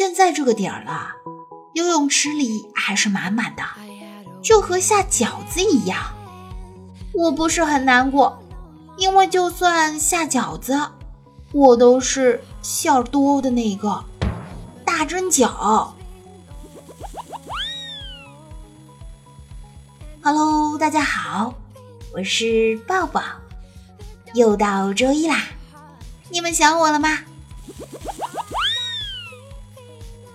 现在这个点儿了，游泳池里还是满满的，就和下饺子一样。我不是很难过，因为就算下饺子，我都是馅儿多的那个大蒸饺。Hello，大家好，我是抱抱，又到周一啦，你们想我了吗？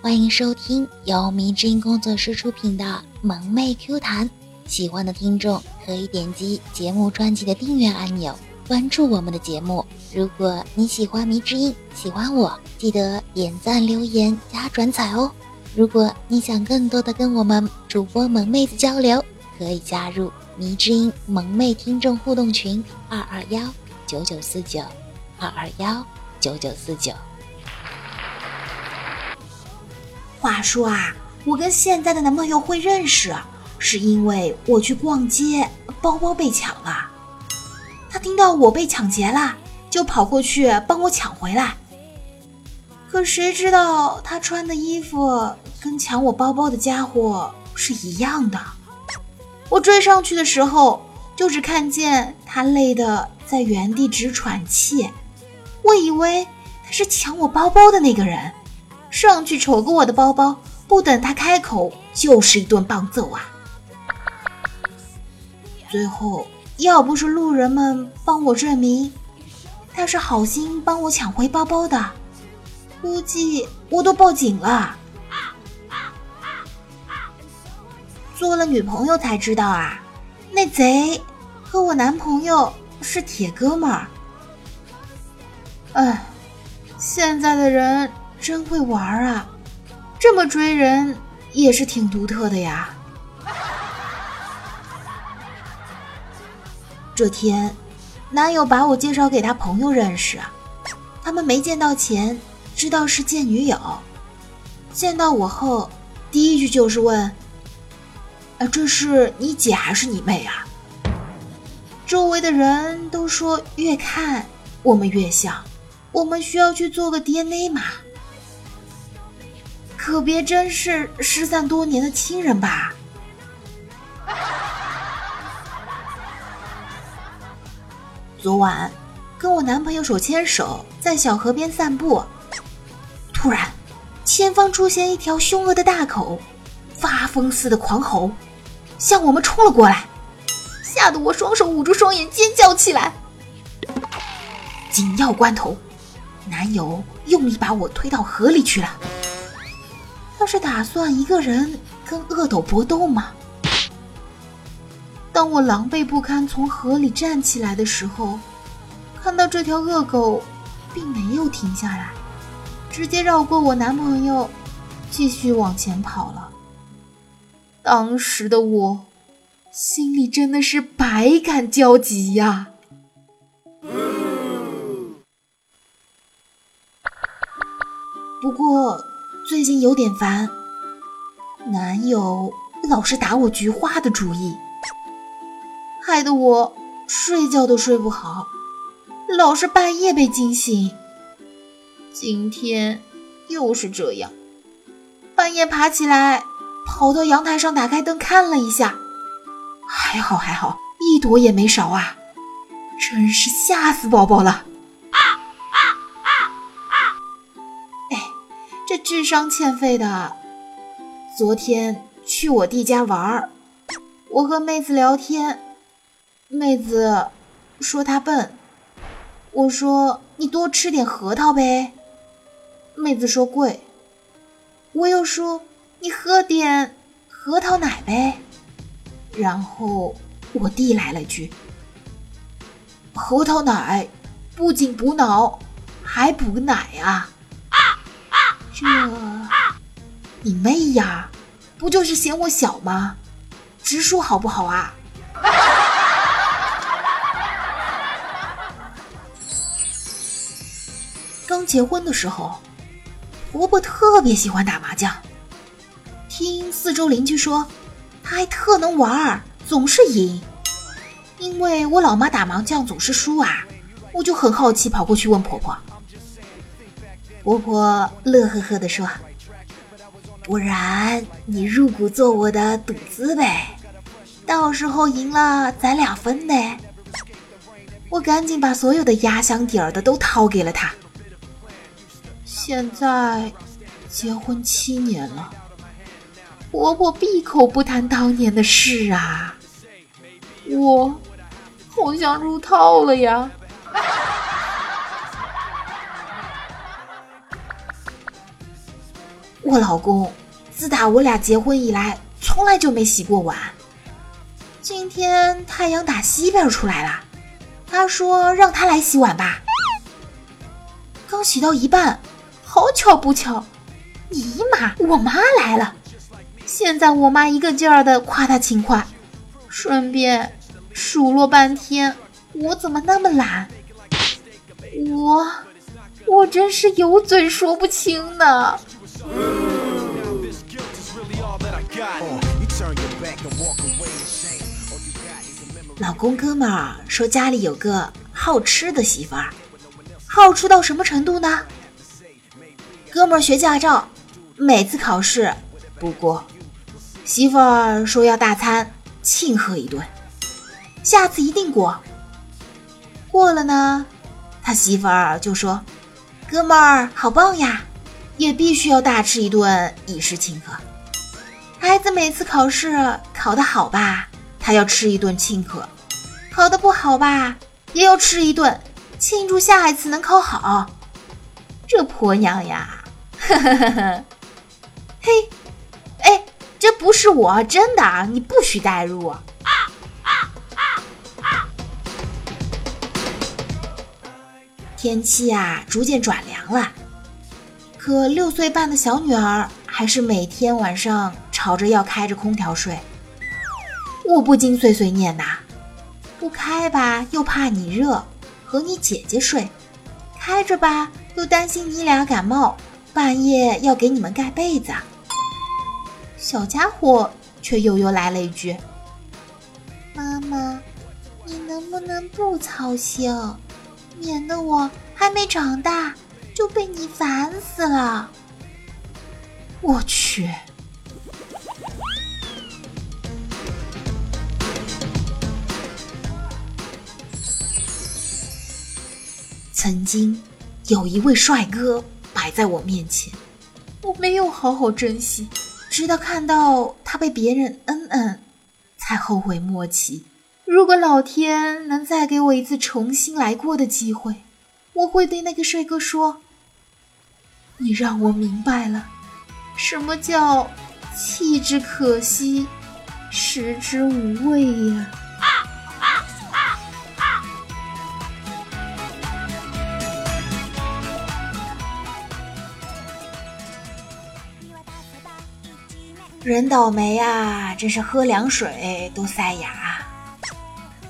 欢迎收听由迷之音工作室出品的《萌妹 Q 弹》，喜欢的听众可以点击节目专辑的订阅按钮，关注我们的节目。如果你喜欢迷之音，喜欢我，记得点赞、留言、加转载哦。如果你想更多的跟我们主播萌妹子交流，可以加入迷之音萌妹听众互动群：二二幺九九四九二二幺九九四九。话说啊，我跟现在的男朋友会认识，是因为我去逛街，包包被抢了。他听到我被抢劫了，就跑过去帮我抢回来。可谁知道他穿的衣服跟抢我包包的家伙是一样的。我追上去的时候，就只看见他累得在原地直喘气。我以为他是抢我包包的那个人。上去瞅过我的包包，不等他开口，就是一顿棒揍啊！最后，要不是路人们帮我证明他是好心帮我抢回包包的，估计我都报警了。做了女朋友才知道啊，那贼和我男朋友是铁哥们儿。哎，现在的人。真会玩啊！这么追人也是挺独特的呀。这天，男友把我介绍给他朋友认识，他们没见到前知道是见女友，见到我后第一句就是问：“啊，这是你姐还是你妹啊？”周围的人都说越看我们越像，我们需要去做个 DNA 吗。可别真是失散多年的亲人吧？昨晚跟我男朋友手牵手在小河边散步，突然前方出现一条凶恶的大狗，发疯似的狂吼，向我们冲了过来，吓得我双手捂住双眼尖叫起来。紧要关头，男友用力把我推到河里去了。他是打算一个人跟恶斗搏斗吗？当我狼狈不堪从河里站起来的时候，看到这条恶狗并没有停下来，直接绕过我男朋友，继续往前跑了。当时的我心里真的是百感交集呀。不过。最近有点烦，男友老是打我菊花的主意，害得我睡觉都睡不好，老是半夜被惊醒。今天又是这样，半夜爬起来，跑到阳台上打开灯看了一下，还好还好，一朵也没少啊，真是吓死宝宝了。智商欠费的。昨天去我弟家玩儿，我和妹子聊天，妹子说她笨，我说你多吃点核桃呗，妹子说贵，我又说你喝点核桃奶呗，然后我弟来了句，核桃奶不仅补脑，还补奶啊。这，你妹呀！不就是嫌我小吗？直说好不好啊？刚结婚的时候，婆婆特别喜欢打麻将。听四周邻居说，她还特能玩，总是赢。因为我老妈打麻将总是输啊，我就很好奇，跑过去问婆婆。婆婆乐呵呵地说：“不然你入股做我的赌资呗，到时候赢了咱俩分呗。我赶紧把所有的压箱底儿的都掏给了他。现在结婚七年了，婆婆闭口不谈当年的事啊，我好像入套了呀。我老公自打我俩结婚以来，从来就没洗过碗。今天太阳打西边出来了，他说让他来洗碗吧。刚洗到一半，好巧不巧，姨妈我妈来了。现在我妈一个劲儿的夸他勤快，顺便数落半天我怎么那么懒。我我真是有嘴说不清呢。老公哥们儿说家里有个好吃的媳妇儿，好吃到什么程度呢？哥们儿学驾照，每次考试不过，媳妇儿说要大餐庆贺一顿，下次一定过。过了呢，他媳妇儿就说：“哥们儿好棒呀！”也必须要大吃一顿以示庆贺。孩子每次考试考得好吧，他要吃一顿庆贺；考得不好吧，也要吃一顿庆祝下一次能考好。这婆娘呀，呵呵呵呵，嘿，哎，这不是我，真的，你不许代入。天气啊，逐渐转凉了。可六岁半的小女儿还是每天晚上吵着要开着空调睡，我不禁碎碎念呐：不开吧又怕你热，和你姐姐睡；开着吧又担心你俩感冒，半夜要给你们盖被子。小家伙却悠悠来了一句：“妈妈，你能不能不操心，免得我还没长大。”就被你烦死了！我去。曾经有一位帅哥摆在我面前，我没有好好珍惜，直到看到他被别人恩恩，才后悔莫及。如果老天能再给我一次重新来过的机会，我会对那个帅哥说。你让我明白了，什么叫弃之可惜，食之无味呀！人倒霉啊，真是喝凉水都塞牙。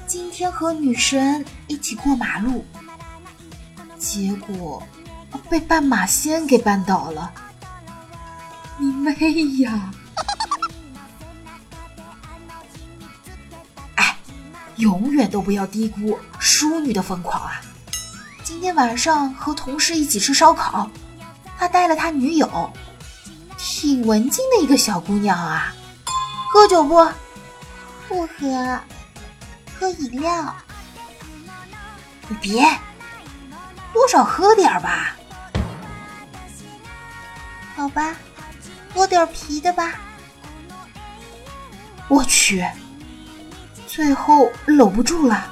今天和女神一起过马路，结果。被斑马仙给绊倒了，你妹呀！哎，永远都不要低估淑女的疯狂啊！今天晚上和同事一起吃烧烤，他带了他女友，挺文静的一个小姑娘啊。喝酒不？不喝，喝饮料。你别，多少喝点吧。好吧，喝点啤的吧。我去，最后搂不住了，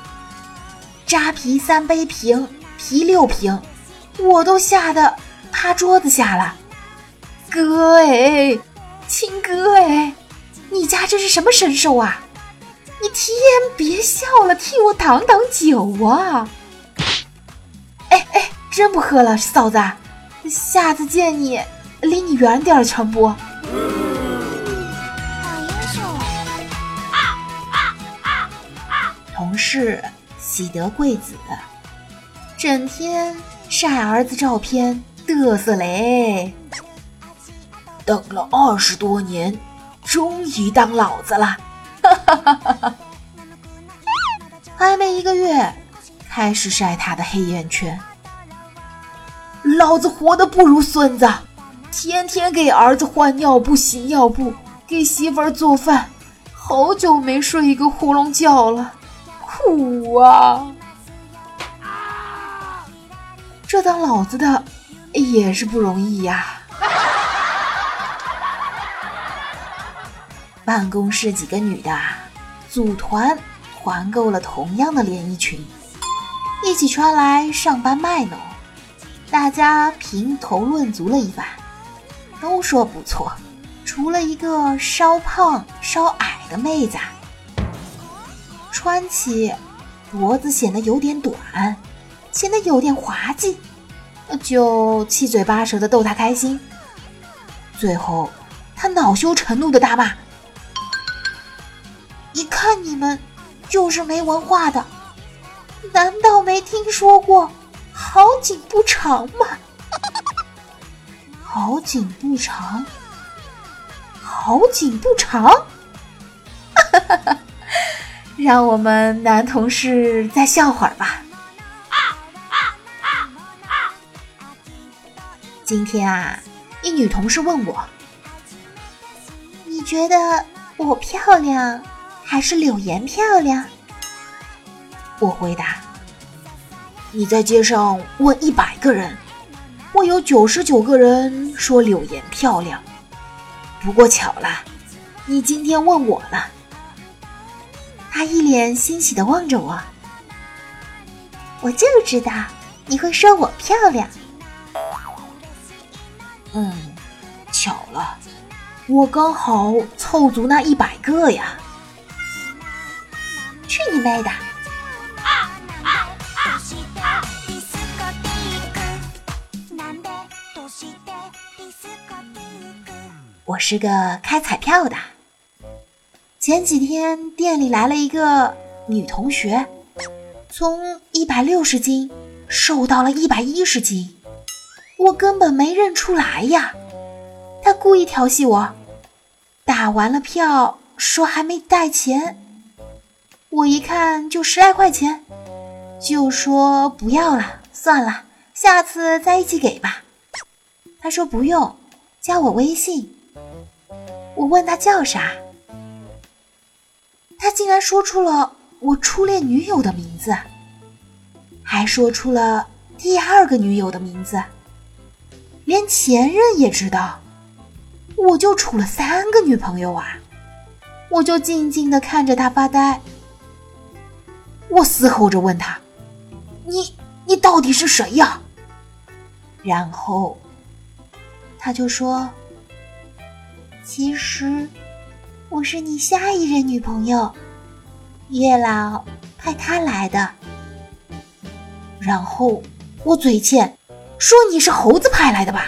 扎啤三杯瓶，啤六瓶，我都吓得趴桌子下了。哥哎，亲哥哎，你家这是什么神兽啊？你天别笑了，替我挡挡酒啊！哎哎，真不喝了，嫂子，下次见你。离你远点儿，强不？同事喜得贵子，整天晒儿子照片，嘚瑟嘞。等了二十多年，终于当老子了，哈哈哈哈哈！还没一个月，开始晒他的黑眼圈。老子活得不如孙子。天天给儿子换尿布、洗尿布，给媳妇儿做饭，好久没睡一个囫囵觉了，苦啊！这当老子的也是不容易呀。办公室几个女的组团团购了同样的连衣裙，一起穿来上班卖弄。大家评头论足了一番，都说不错，除了一个稍胖稍矮的妹子，穿起脖子显得有点短。显得有点滑稽，就七嘴八舌的逗她开心。最后，他恼羞成怒的大骂：“们就是没文化的，难道没听说过‘好景不长’吗？好景不长，好景不长。让我们男同事再笑会儿吧。”今天啊，一女同事问我：“你觉得我漂亮，还是柳岩漂亮？”我回答：“你在街上问一百个人，会有九十九个人说柳岩漂亮。不过巧了，你今天问我了。”他一脸欣喜的望着我：“我就知道你会说我漂亮。”嗯，巧了，我刚好凑足那一百个呀！去你妹的！我是个开彩票的。前几天店里来了一个女同学，从一百六十斤瘦到了一百一十斤。我根本没认出来呀！她故意调戏我，打完了票说还没带钱，我一看就十来块钱，就说不要了，算了，下次再一起给吧。他说不用，加我微信。我问他叫啥，他竟然说出了我初恋女友的名字，还说出了第二个女友的名字。连前任也知道，我就处了三个女朋友啊！我就静静的看着他发呆。我嘶吼着问他：“你你到底是谁呀？”然后他就说：“其实我是你下一任女朋友，月老派他来的。”然后我嘴欠。说你是猴子派来的吧，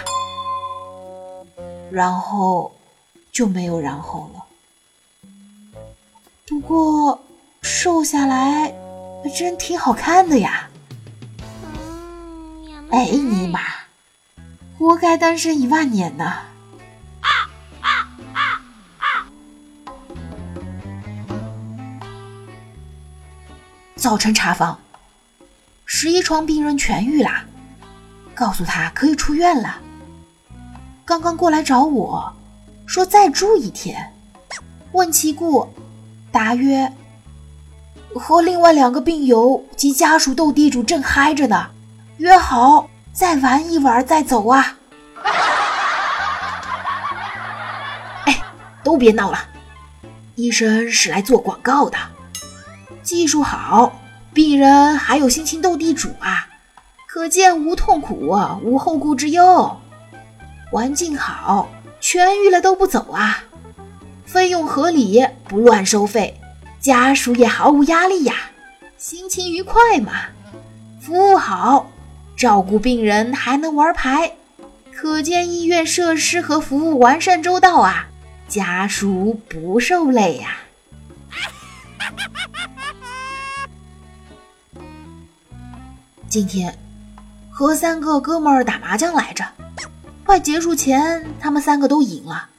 然后就没有然后了。不过瘦下来真挺好看的呀。哎尼玛，活该单身一万年呢！早晨查房，十一床病人痊愈啦。告诉他可以出院了。刚刚过来找我，说再住一天。问其故，答曰：和另外两个病友及家属斗地主正嗨着呢，约好再玩一玩再走啊。哎，都别闹了，医生是来做广告的，技术好，病人还有心情斗地主啊。可见无痛苦，无后顾之忧，环境好，痊愈了都不走啊！费用合理，不乱收费，家属也毫无压力呀，心情愉快嘛。服务好，照顾病人还能玩牌，可见医院设施和服务完善周到啊，家属不受累呀。今天。和三个哥们儿打麻将来着，快结束前，他们三个都赢了，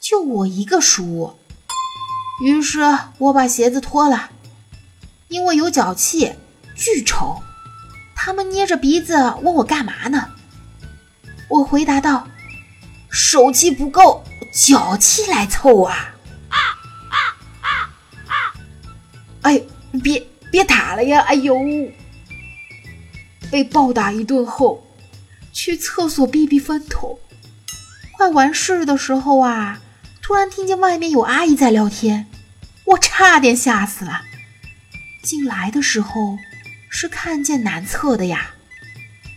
就我一个输。于是我把鞋子脱了，因为有脚气，巨臭。他们捏着鼻子问我干嘛呢？我回答道：“手气不够，脚气来凑啊！哎，别别打了呀！哎呦，被暴打一顿后，去厕所避避风头。快完事的时候啊，突然听见外面有阿姨在聊天，我差点吓死了。进来的时候是看见男厕的呀，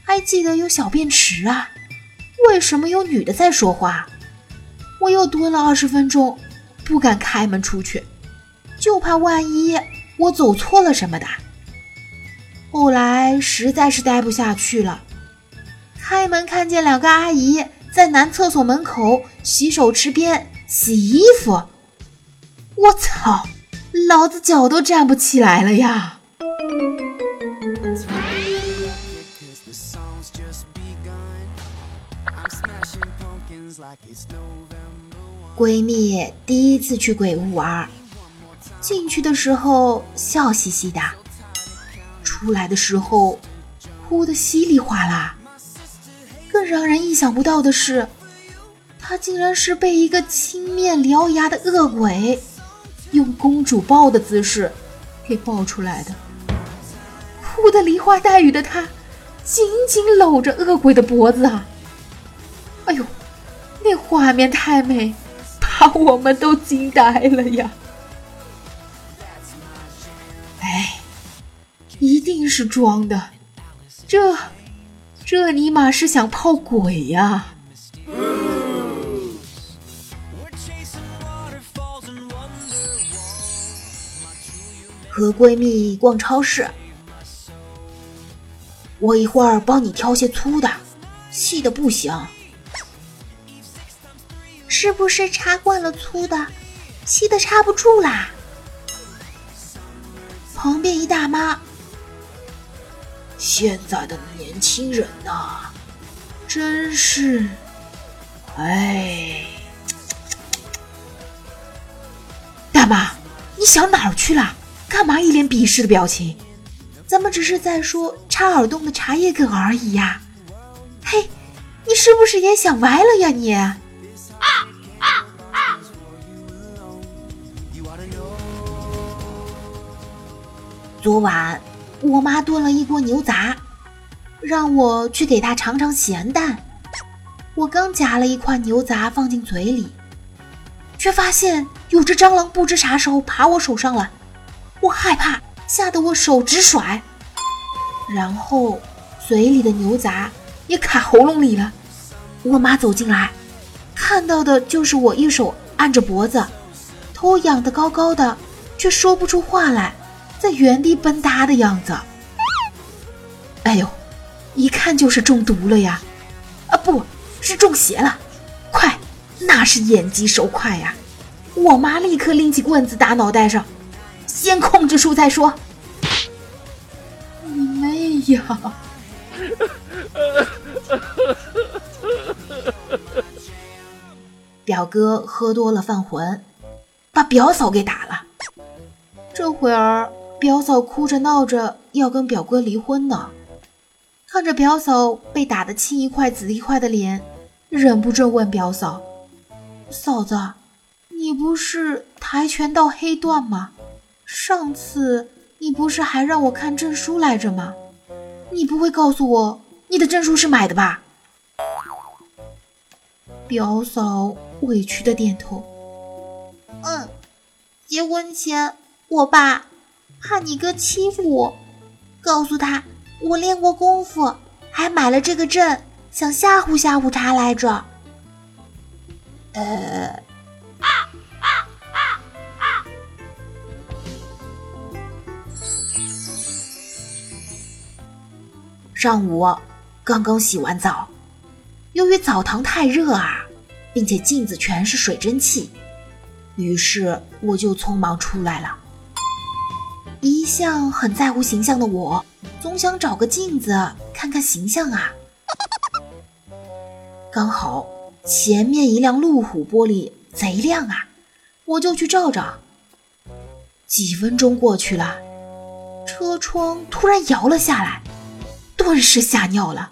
还记得有小便池啊。为什么有女的在说话？我又蹲了二十分钟，不敢开门出去，就怕万一我走错了什么的。后来实在是待不下去了，开门看见两个阿姨在男厕所门口洗手池边洗衣服，我操，老子脚都站不起来了呀！闺蜜第一次去鬼屋玩，进去的时候笑嘻嘻的，出来的时候哭得稀里哗啦。更让人意想不到的是，她竟然是被一个青面獠牙的恶鬼用公主抱的姿势给抱出来的。哭得梨花带雨的她，紧紧搂着恶鬼的脖子啊！哎呦，那画面太美，把我们都惊呆了呀！哎，一定是装的，这这尼玛是想泡鬼呀！和闺蜜逛超市，我一会儿帮你挑些粗的，细的不行。是不是插惯了粗的，细的插不住啦？旁边一大妈，现在的年轻人呐，真是，哎，大妈，你想哪儿去了？干嘛一脸鄙视的表情？咱们只是在说插耳洞的茶叶梗而已呀。嘿，你是不是也想歪了呀你？啊啊啊昨晚我妈炖了一锅牛杂，让我去给她尝尝咸淡。我刚夹了一块牛杂放进嘴里，却发现有只蟑螂不知啥时候爬我手上了。我害怕，吓得我手直甩，然后嘴里的牛杂也卡喉咙里了。我妈走进来，看到的就是我一手按着脖子，头仰得高高的，却说不出话来。在原地蹦跶的样子，哎呦，一看就是中毒了呀！啊，不是中邪了！快，那是眼疾手快呀！我妈立刻拎起棍子打脑袋上，先控制住再说。你妹呀！表哥喝多了犯浑，把表嫂给打了。这会儿。表嫂哭着闹着要跟表哥离婚呢，看着表嫂被打得青一块紫一块的脸，忍不住问表嫂：“嫂子，你不是跆拳道黑段吗？上次你不是还让我看证书来着吗？你不会告诉我你的证书是买的吧？”表嫂委屈的点头：“嗯，结婚前我爸。”怕你哥欺负我，告诉他我练过功夫，还买了这个证，想吓唬吓唬他来着。呃，上午刚刚洗完澡，由于澡堂太热啊，并且镜子全是水蒸气，于是我就匆忙出来了。一向很在乎形象的我，总想找个镜子看看形象啊。刚好前面一辆路虎玻璃贼亮啊，我就去照照。几分钟过去了，车窗突然摇了下来，顿时吓尿了。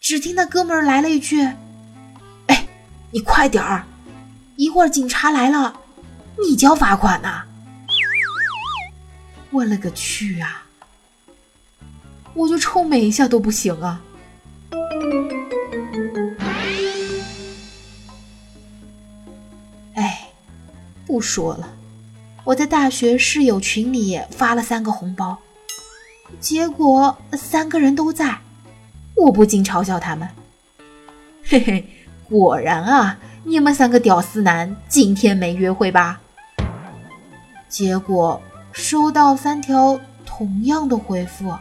只听那哥们儿来了一句：“哎，你快点儿，一会儿警察来了，你交罚款呐！我勒个去啊！我就臭美一下都不行啊！哎，不说了，我在大学室友群里发了三个红包，结果三个人都在，我不禁嘲笑他们：“嘿嘿，果然啊，你们三个屌丝男今天没约会吧？”结果。收到三条同样的回复。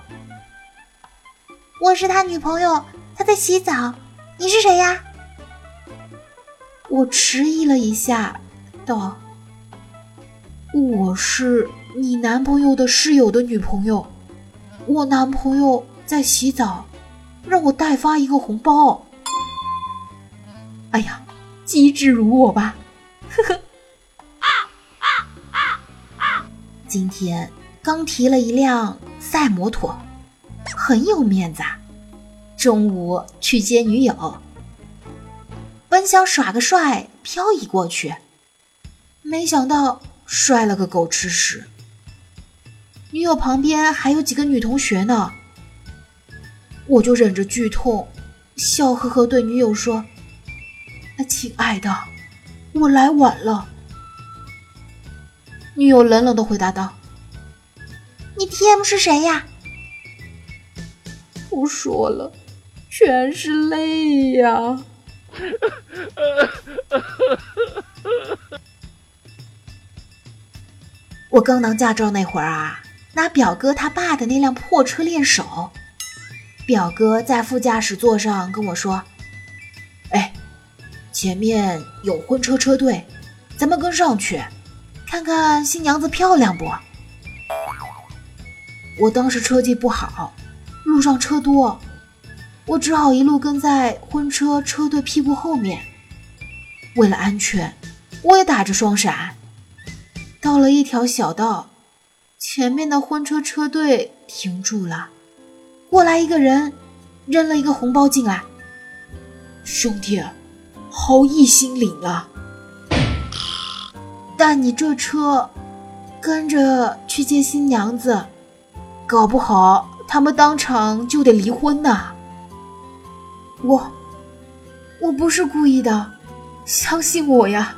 我是他女朋友，他在洗澡。你是谁呀？我迟疑了一下，道：“我是你男朋友的室友的女朋友。我男朋友在洗澡，让我代发一个红包。”哎呀，机智如我吧，呵呵。啊啊啊啊今天刚提了一辆赛摩托，很有面子啊。中午去接女友，本想耍个帅漂移过去，没想到摔了个狗吃屎。女友旁边还有几个女同学呢，我就忍着剧痛，笑呵呵对女友说：“亲爱的，我来晚了。”女友冷冷的回答道：“你 T.M 是谁呀？” 不说了，全是泪呀！我刚拿驾照那会儿啊，拿表哥他爸的那辆破车练手。表哥在副驾驶座上跟我说：“哎，前面有婚车车队，咱们跟上去。”看看新娘子漂亮不？我当时车技不好，路上车多，我只好一路跟在婚车车队屁股后面。为了安全，我也打着双闪。到了一条小道，前面的婚车车队停住了，过来一个人，扔了一个红包进来。兄弟，好意心领啊！但你这车跟着去接新娘子，搞不好他们当场就得离婚呐！我我不是故意的，相信我呀。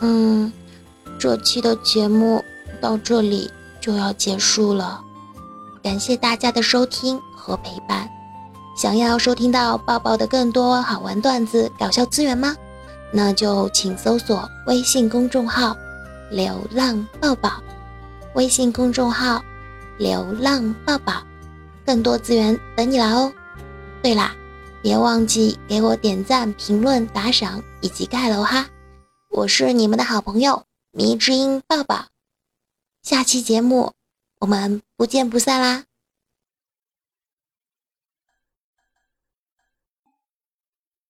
嗯，这期的节目到这里就要结束了，感谢大家的收听和陪伴。想要收听到抱抱的更多好玩段子、搞笑资源吗？那就请搜索微信公众号“流浪抱抱”，微信公众号“流浪抱抱”，更多资源等你来哦。对啦，别忘记给我点赞、评论、打赏以及盖楼哈！我是你们的好朋友迷之音抱抱，下期节目我们不见不散啦！